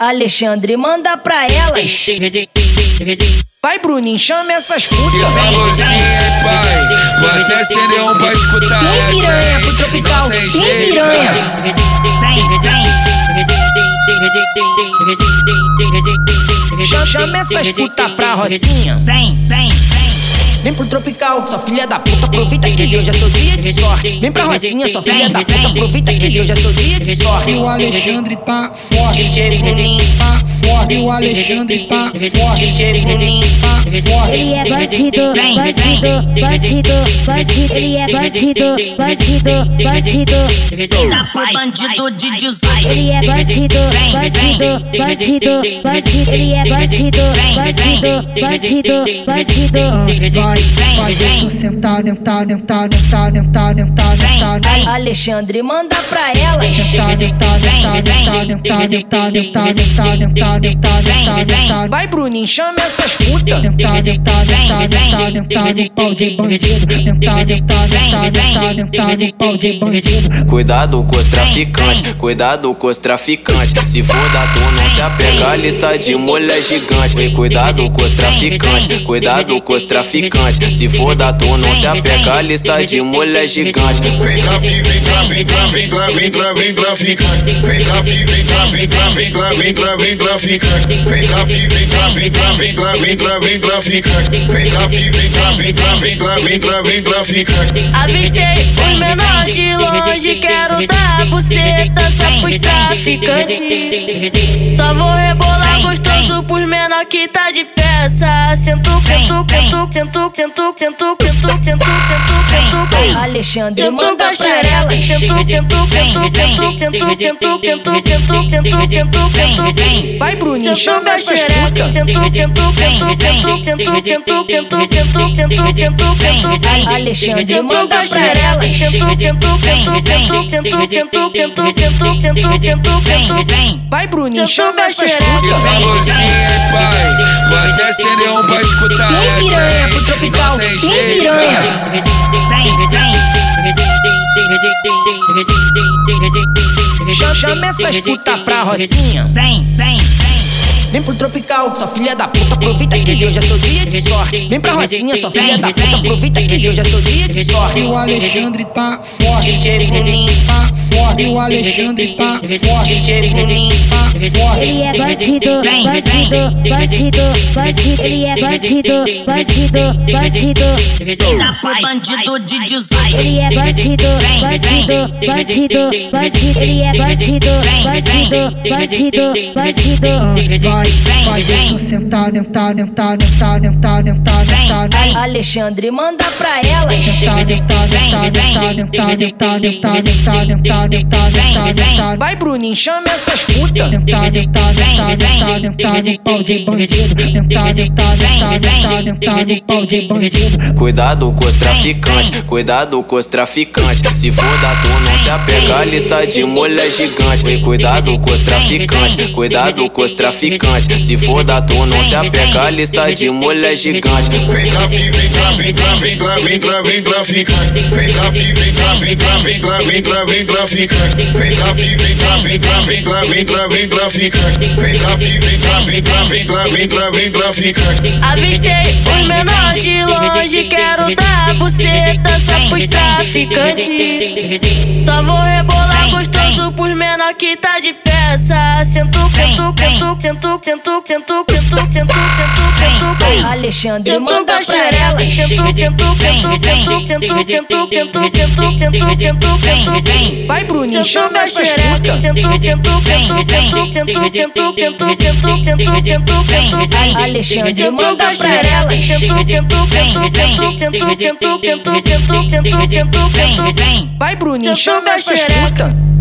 Alexandre manda pra elas. Vai, Bruninho, chama essas putas. Que calorzinho, hein, pai? Vou até acender um pra escutar Tem essa, piranha pro tropical, jeito, piranha. Chama, chama essas putas pra Rocinha. Vem, vem, vem. Pro tropical, sua filha da puta, aproveita que hoje é seu dia de sorte. Vem pra Rocinha, sua filha da puta, aproveita que hoje é seu dia de sorte. O Alexandre tá forte, DJ Bruninho, tá forte. O Alexandre tá forte, tá. Ele é bandido, bandido, bandido, bandido. Ele é bandido, bandido, bandido. Ainda foi bandido de 18. Ele é bandido, bandido, bandido, bandido. Ele é bandido, bandido, bandido, bandido. Vai, faz isso sentar, dentar, dentar, dentar, dentar, dentar, dentar. Alexandre manda pra dentar, dentar, dentar, dentar, dentar, dentar, dentar, dentar, dentar, dentar, dentar. Vai, Bruninho, chama essas putas. No pau de bandido. No pau bandido. Cuidado com os traficantes, cuidado com os traficantes. Se for da tu, não se apega à lista de mulher gigante. E cuidado com os traficantes, cuidado com os traficantes. Se for da tu, não se apega à lista de mulher gigante. Vem trafi, vem tra, vem tra, vem tra, vem tra, vem traficante. Vem trafi, vem vem tra, vem vem vem traficante. Vem vem vem vem vem vem traficante traficante, vem traficante, vem traficante, vem traficante, vem traficante. Avistei o menor de longe que dar buceta só pros traficantes. Só vou rebolar gostoso pros menor que tá de peça. Sento, sento, sento, sento, sento, sento, sento, sento, sento, sento. Alexandre manda pra elas. sento, sento, sento, sento, sento, sento, sento, sento, sento, sento, sento. Vai, Bruninho, chama essas putas. sento, sento, sento, sento, sento, sento, sento, sento, sento, sento, sento. Alexandre manda pra elas. sento, sento, sento, sento, sento, sento, Vai, Bruninho, chama essa xereca. Vai até serão pra escutar Tem piranha pro tropical, Quem piranha. Chama essa escuta pra Rocinha. Vem, vem, vem. Vem pro tropical, sua filha da puta, aproveita que hoje é seu dia de sorte. Vem pra Rocinha, sua filha da puta, aproveita que hoje é seu dia de sorte. E o Alexandre tá forte, DJ Bruninho, tá forte. E o Alexandre tá forte, DJ Bruninho. tá forte. Ele é bandido, bandido, bandido, bandido. Ele é bandido, bandido, bandido. Ainda foi bandido de 18. Ele é bandido, bandido, bandido, bandido. Ele é bandido, bandido, bandido, bandido. Vai, faz isso sentar, dentar, dentar, dentar, dentar, dentar, dentar, dentar. Alexandre manda pra elas. Dentar, dentar, dentar, dentar, dentar, dentar, dentar, dentar, Vai, Bruninho, chama essas putas. Dentar, dentar, dentar, dentar, dentar no pau de bandido. Dentar, dentar, dentar, dentar, dentar no pau de bandido. Cuidado com os traficantes, cuidado com os traficantes. Se for da tu, não se apega à lista de mulher gigante. E cuidado com os traficantes, cuidado com os traficantes. Se for da tu, não se apega à lista de mulher gigante. Vem trafi, vem tra, vem tra, vem tra, vem tra, vem traficante. Vem trafi, vem tra, vem tra, vem tra, vem tra, vem traficante. Vem trafi, vem tra, vem tra, vem tra, vem tra, vem traficante. Vem vem vem vem vem vem traficante. Avistei os menores de longe, quero dar buceta só pros traficantes. Só vou rebolar gostoso pros menor que tá de peça. Sento, sento, sento, sento, sento, sento, sento, sento, sento, sento. Alexandre Sento manda pra elas. sento, sento, sento, sento, sento, sento, sento, sento, sento, sento, sento. Vai, Bruninho, Sento chama essas putas. sento, sento, sento, sento, sento, sento, sento, sento, sento, sento. Alexandre Sento manda pra elas. sento, sento, sento, sento, sento, sento, sento, sento, sento, sento, sento. Vai, Bruninho, Sento chama essas putas.